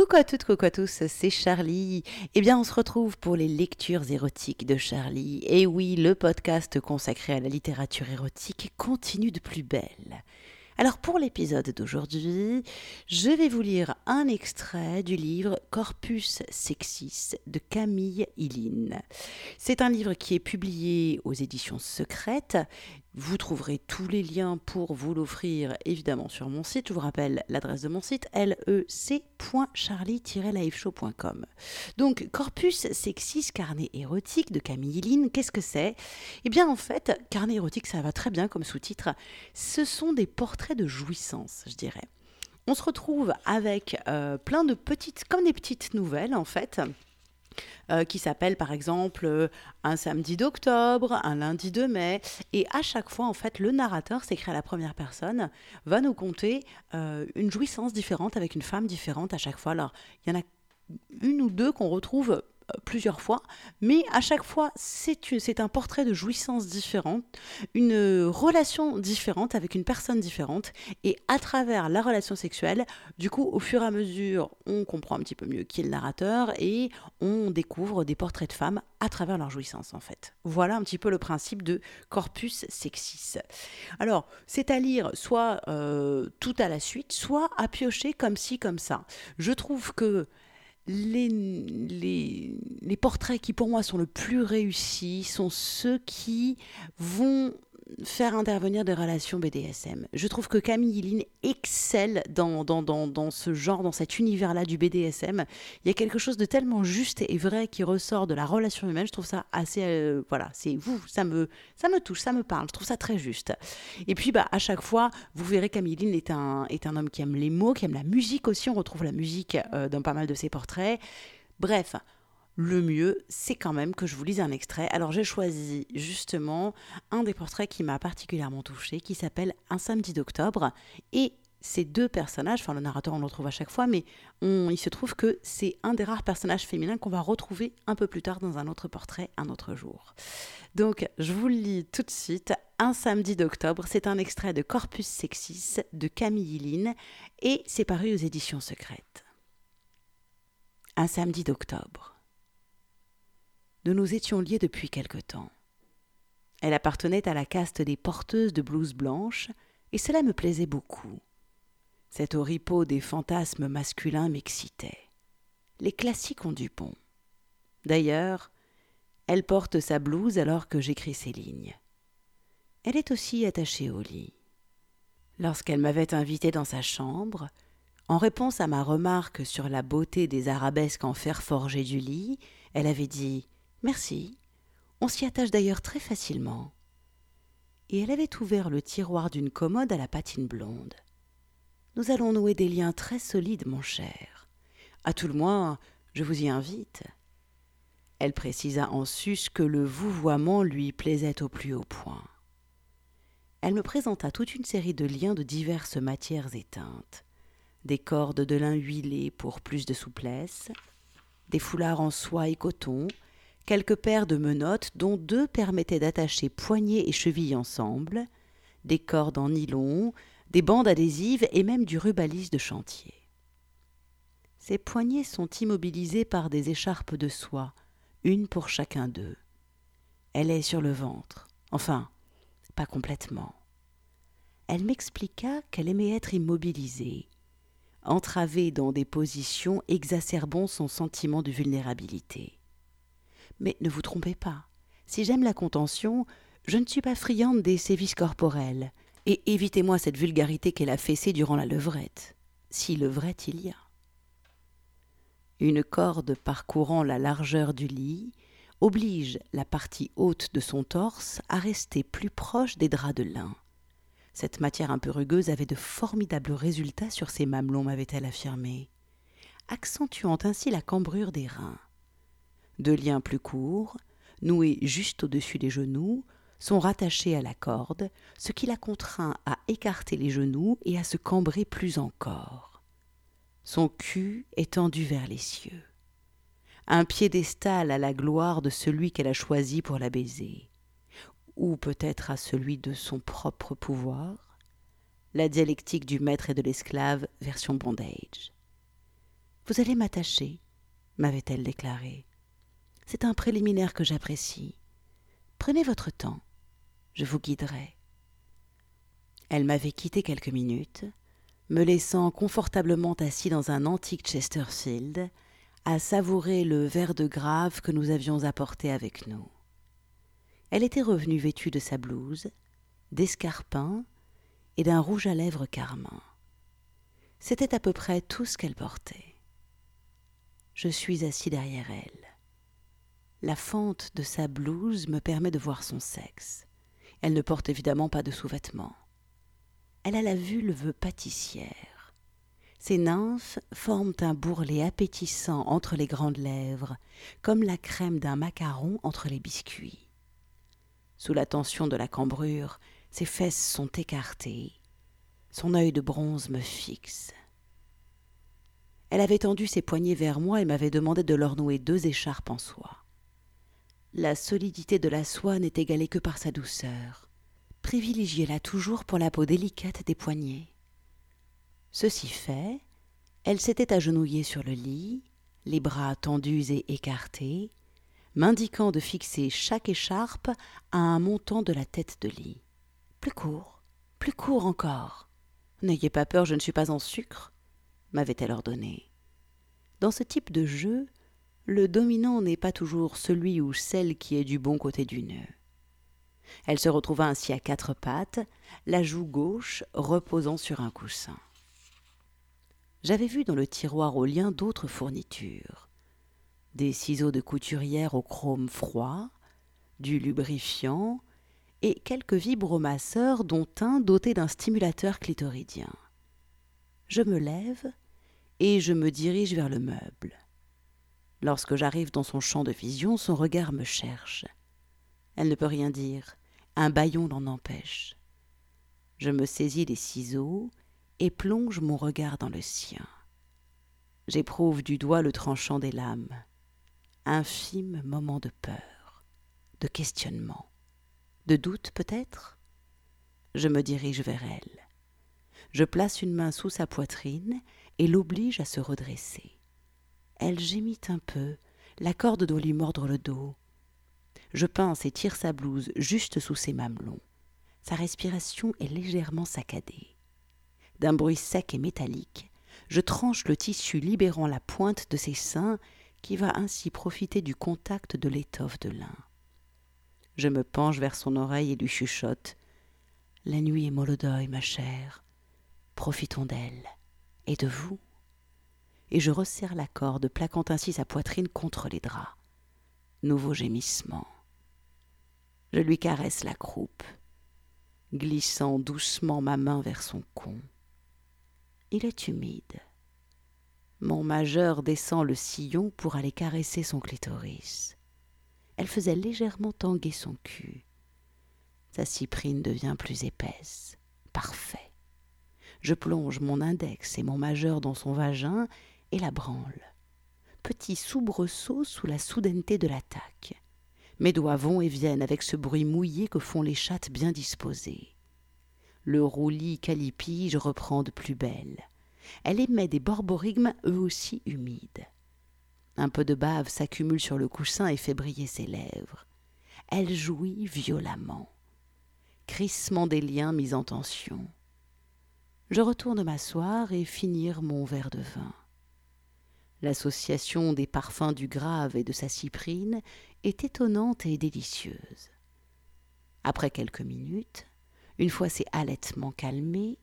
Coucou à toutes, coucou à tous, c'est Charlie. Eh bien, on se retrouve pour les lectures érotiques de Charlie. Et oui, le podcast consacré à la littérature érotique continue de plus belle. Alors pour l'épisode d'aujourd'hui, je vais vous lire un extrait du livre Corpus Sexis de Camille Hilline. C'est un livre qui est publié aux éditions secrètes vous trouverez tous les liens pour vous l'offrir évidemment sur mon site. Je vous rappelle l'adresse de mon site lec.charlie-liveshow.com. Donc Corpus Sexis Carnet érotique de Camille Line, qu'est-ce que c'est? Eh bien en fait, Carnet érotique ça va très bien comme sous-titre. Ce sont des portraits de jouissance, je dirais. On se retrouve avec euh, plein de petites, comme des petites nouvelles en fait. Euh, qui s'appelle par exemple euh, un samedi d'octobre, un lundi de mai. Et à chaque fois, en fait, le narrateur, c'est écrit à la première personne, va nous conter euh, une jouissance différente avec une femme différente à chaque fois. Alors, il y en a une ou deux qu'on retrouve plusieurs fois, mais à chaque fois, c'est un portrait de jouissance différente, une relation différente avec une personne différente, et à travers la relation sexuelle, du coup, au fur et à mesure, on comprend un petit peu mieux qui est le narrateur, et on découvre des portraits de femmes à travers leur jouissance, en fait. Voilà un petit peu le principe de corpus sexis. Alors, c'est à lire soit euh, tout à la suite, soit à piocher comme ci, comme ça. Je trouve que les, portraits qui pour moi sont le plus réussis sont ceux qui vont faire intervenir des relations BDSM. Je trouve que Camille Hilline excelle dans, dans, dans, ce genre, dans cet univers-là du BDSM. Il y a quelque chose de tellement juste et vrai qui ressort de la relation humaine. Je trouve ça assez... Euh, voilà, c'est vous, ça me, ça me touche, ça me parle. Je trouve ça très juste. Et puis, bah, à chaque fois, vous verrez Camille Hilline est un, est un homme qui aime les mots, qui aime la musique aussi. On retrouve la musique euh, dans pas mal de ses portraits. Bref, le mieux, c'est quand même que je vous lise un extrait. Alors j'ai choisi justement un des portraits qui m'a particulièrement touché, qui s'appelle Un samedi d'octobre. Et ces deux personnages, enfin le narrateur on le retrouve à chaque fois, mais il se trouve que c'est un des rares personnages féminins qu'on va retrouver un peu plus tard dans un autre portrait, un autre jour. Donc je vous le lis tout de suite. Un samedi d'octobre, c'est un extrait de Corpus Sexis de Camille Hilline et c'est paru aux éditions secrètes. Un samedi d'octobre. Nous nous étions liés depuis quelque temps. Elle appartenait à la caste des porteuses de blouses blanches, et cela me plaisait beaucoup. Cet oripeau des fantasmes masculins m'excitait. Les classiques ont du bon. D'ailleurs, elle porte sa blouse alors que j'écris ces lignes. Elle est aussi attachée au lit. Lorsqu'elle m'avait invité dans sa chambre, en réponse à ma remarque sur la beauté des arabesques en fer forgé du lit, elle avait dit Merci. On s'y attache d'ailleurs très facilement. Et elle avait ouvert le tiroir d'une commode à la patine blonde. Nous allons nouer des liens très solides, mon cher. À tout le moins, je vous y invite. Elle précisa en sus que le vouvoiement lui plaisait au plus haut point. Elle me présenta toute une série de liens de diverses matières éteintes des cordes de lin huilé pour plus de souplesse, des foulards en soie et coton, quelques paires de menottes dont deux permettaient d'attacher poignets et chevilles ensemble, des cordes en nylon, des bandes adhésives et même du rubalis de chantier. Ces poignets sont immobilisés par des écharpes de soie, une pour chacun d'eux. Elle est sur le ventre, enfin, pas complètement. Elle m'expliqua qu'elle aimait être immobilisée, entravée dans des positions exacerbant son sentiment de vulnérabilité. Mais ne vous trompez pas. Si j'aime la contention, je ne suis pas friande des sévices corporels. Et évitez-moi cette vulgarité qu'elle a fessée durant la levrette. Si levrette il y a. Une corde parcourant la largeur du lit oblige la partie haute de son torse à rester plus proche des draps de lin. Cette matière un peu rugueuse avait de formidables résultats sur ses mamelons, m'avait-elle affirmé, accentuant ainsi la cambrure des reins. Deux liens plus courts, noués juste au-dessus des genoux, sont rattachés à la corde, ce qui la contraint à écarter les genoux et à se cambrer plus encore. Son cul est tendu vers les cieux. Un piédestal à la gloire de celui qu'elle a choisi pour la baiser, ou peut-être à celui de son propre pouvoir, la dialectique du maître et de l'esclave version bondage. Vous allez m'attacher, m'avait-elle déclaré. C'est un préliminaire que j'apprécie. Prenez votre temps, je vous guiderai. Elle m'avait quitté quelques minutes, me laissant confortablement assis dans un antique Chesterfield, à savourer le verre de grave que nous avions apporté avec nous. Elle était revenue vêtue de sa blouse, d'escarpins et d'un rouge à lèvres carmin. C'était à peu près tout ce qu'elle portait. Je suis assis derrière elle. La fente de sa blouse me permet de voir son sexe. Elle ne porte évidemment pas de sous-vêtements. Elle a la vulve pâtissière. Ses nymphes forment un bourrelet appétissant entre les grandes lèvres, comme la crème d'un macaron entre les biscuits. Sous la tension de la cambrure, ses fesses sont écartées. Son œil de bronze me fixe. Elle avait tendu ses poignets vers moi et m'avait demandé de leur nouer deux écharpes en soie. La solidité de la soie n'est égalée que par sa douceur. Privilégiez-la toujours pour la peau délicate des poignets. Ceci fait, elle s'était agenouillée sur le lit, les bras tendus et écartés, m'indiquant de fixer chaque écharpe à un montant de la tête de lit. Plus court, plus court encore. N'ayez pas peur, je ne suis pas en sucre, m'avait-elle ordonné. Dans ce type de jeu, le dominant n'est pas toujours celui ou celle qui est du bon côté du nœud. Elle se retrouva ainsi à quatre pattes, la joue gauche reposant sur un coussin. J'avais vu dans le tiroir au lien d'autres fournitures des ciseaux de couturière au chrome froid, du lubrifiant et quelques vibromasseurs dont un doté d'un stimulateur clitoridien. Je me lève et je me dirige vers le meuble. Lorsque j'arrive dans son champ de vision, son regard me cherche. Elle ne peut rien dire, un bâillon l'en empêche. Je me saisis des ciseaux et plonge mon regard dans le sien. J'éprouve du doigt le tranchant des lames. Infime moment de peur, de questionnement, de doute peut-être Je me dirige vers elle. Je place une main sous sa poitrine et l'oblige à se redresser. Elle gémit un peu, la corde doit lui mordre le dos. Je pince et tire sa blouse juste sous ses mamelons. Sa respiration est légèrement saccadée. D'un bruit sec et métallique, je tranche le tissu libérant la pointe de ses seins qui va ainsi profiter du contact de l'étoffe de lin. Je me penche vers son oreille et lui chuchote. La nuit est molodeuil, ma chère. Profitons d'elle. Et de vous. Et je resserre la corde, plaquant ainsi sa poitrine contre les draps. Nouveau gémissement. Je lui caresse la croupe, glissant doucement ma main vers son con. Il est humide. Mon majeur descend le sillon pour aller caresser son clitoris. Elle faisait légèrement tanguer son cul. Sa cyprine devient plus épaisse. Parfait. Je plonge mon index et mon majeur dans son vagin et la branle. Petit soubresaut sous la soudaineté de l'attaque. Mes doigts vont et viennent avec ce bruit mouillé que font les chattes bien disposées. Le roulis calipige reprend de plus belle elle émet des borborigmes eux aussi humides. Un peu de bave s'accumule sur le coussin et fait briller ses lèvres. Elle jouit violemment. Crissement des liens mis en tension. Je retourne m'asseoir et finir mon verre de vin. L'association des parfums du grave et de sa cyprine est étonnante et délicieuse. Après quelques minutes, une fois ces halètements calmés,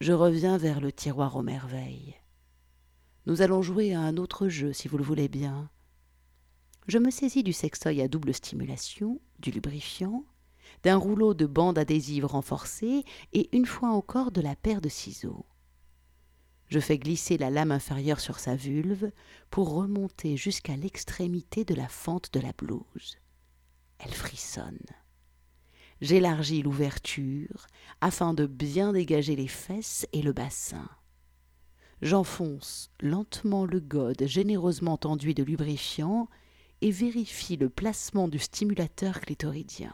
je reviens vers le tiroir aux merveilles. Nous allons jouer à un autre jeu, si vous le voulez bien. Je me saisis du sextoy à double stimulation, du lubrifiant, d'un rouleau de bande adhésive renforcée et une fois encore de la paire de ciseaux. Je fais glisser la lame inférieure sur sa vulve pour remonter jusqu'à l'extrémité de la fente de la blouse. Elle frissonne j'élargis l'ouverture afin de bien dégager les fesses et le bassin. J'enfonce lentement le gode généreusement enduit de lubrifiant et vérifie le placement du stimulateur clitoridien.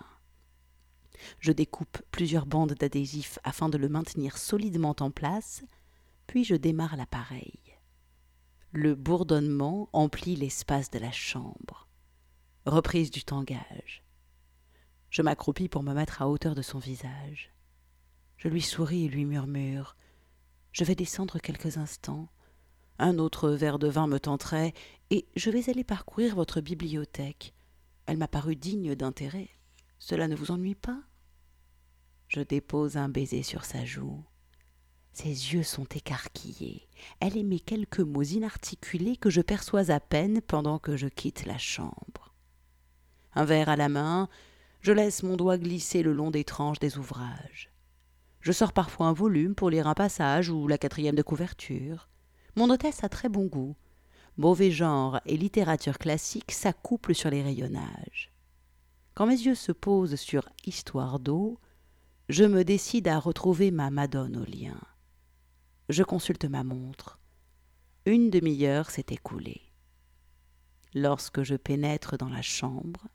Je découpe plusieurs bandes d'adhésif afin de le maintenir solidement en place, puis je démarre l'appareil. Le bourdonnement emplit l'espace de la chambre. Reprise du tangage. Je m'accroupis pour me mettre à hauteur de son visage. Je lui souris et lui murmure Je vais descendre quelques instants. Un autre verre de vin me tenterait, et je vais aller parcourir votre bibliothèque. Elle m'a paru digne d'intérêt. Cela ne vous ennuie pas? Je dépose un baiser sur sa joue. Ses yeux sont écarquillés. Elle émet quelques mots inarticulés que je perçois à peine pendant que je quitte la chambre. Un verre à la main, je laisse mon doigt glisser le long des tranches des ouvrages. Je sors parfois un volume pour lire un passage ou la quatrième de couverture. Mon hôtesse a très bon goût. Mauvais genre et littérature classique s'accouplent sur les rayonnages. Quand mes yeux se posent sur Histoire d'eau, je me décide à retrouver ma Madone au lien. Je consulte ma montre. Une demi-heure s'est écoulée. Lorsque je pénètre dans la chambre,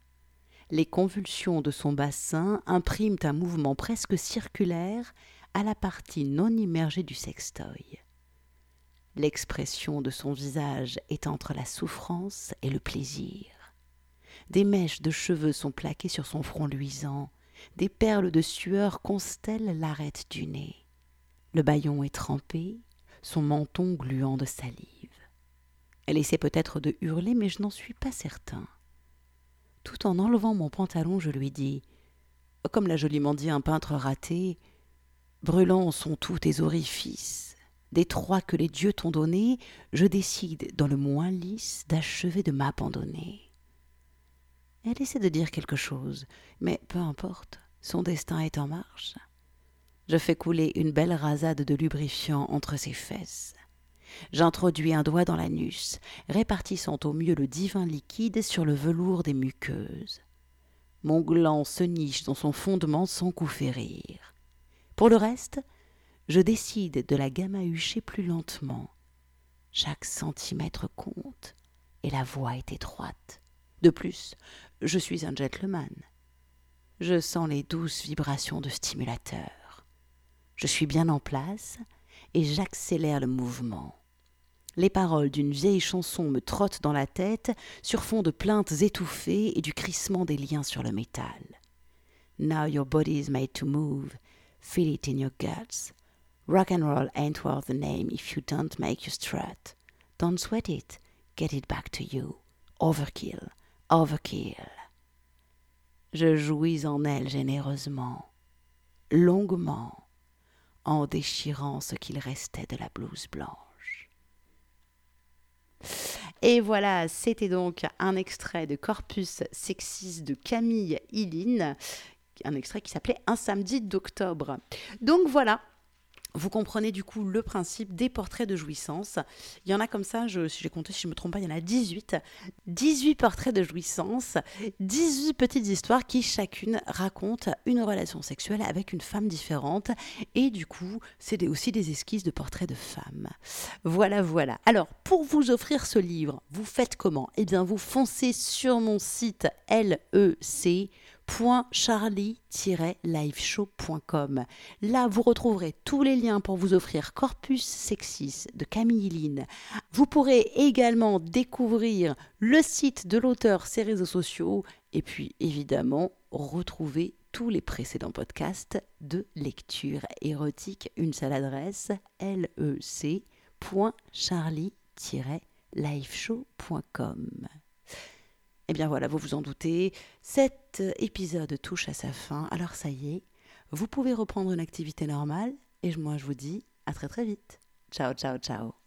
les convulsions de son bassin impriment un mouvement presque circulaire à la partie non immergée du sextoy. L'expression de son visage est entre la souffrance et le plaisir. Des mèches de cheveux sont plaquées sur son front luisant, des perles de sueur constellent l'arête du nez. Le bâillon est trempé, son menton gluant de salive. Elle essaie peut-être de hurler, mais je n'en suis pas certain. Tout en enlevant mon pantalon, je lui dis Comme l'a joliment dit un peintre raté, brûlant sont tous tes orifices. Des trois que les dieux t'ont donnés, je décide, dans le moins lisse, d'achever de m'abandonner. Elle essaie de dire quelque chose, mais peu importe, son destin est en marche. Je fais couler une belle rasade de lubrifiant entre ses fesses. J'introduis un doigt dans l'anus, répartissant au mieux le divin liquide sur le velours des muqueuses. Mon gland se niche dans son fondement sans coup férir. Pour le reste, je décide de la gamahucher plus lentement. Chaque centimètre compte, et la voie est étroite. De plus, je suis un gentleman. Je sens les douces vibrations de stimulateur. Je suis bien en place et j'accélère le mouvement. Les paroles d'une vieille chanson me trottent dans la tête sur fond de plaintes étouffées et du crissement des liens sur le métal. Now your body is made to move. Feel it in your guts. Rock and roll ain't worth the name if you don't make you strut. Don't sweat it. Get it back to you. Overkill. Overkill. Je jouis en elle généreusement, longuement en déchirant ce qu'il restait de la blouse blanche. Et voilà, c'était donc un extrait de Corpus Sexis de Camille Hilline, un extrait qui s'appelait Un samedi d'octobre. Donc voilà, vous comprenez du coup le principe des portraits de jouissance. Il y en a comme ça, si j'ai compté, si je ne me trompe pas, il y en a 18. 18 portraits de jouissance, 18 petites histoires qui chacune racontent une relation sexuelle avec une femme différente. Et du coup, c'est aussi des esquisses de portraits de femmes. Voilà, voilà. Alors, pour vous offrir ce livre, vous faites comment? Eh bien, vous foncez sur mon site LEC www.charlie-liveshow.com. Là, vous retrouverez tous les liens pour vous offrir Corpus Sexis de Camille Lynn. Vous pourrez également découvrir le site de l'auteur, ses réseaux sociaux, et puis évidemment retrouver tous les précédents podcasts de lecture érotique. Une seule adresse, lec.charlie-liveshow.com. Eh bien voilà, vous vous en doutez, cet épisode touche à sa fin, alors ça y est, vous pouvez reprendre une activité normale, et moi je vous dis à très très vite. Ciao, ciao, ciao.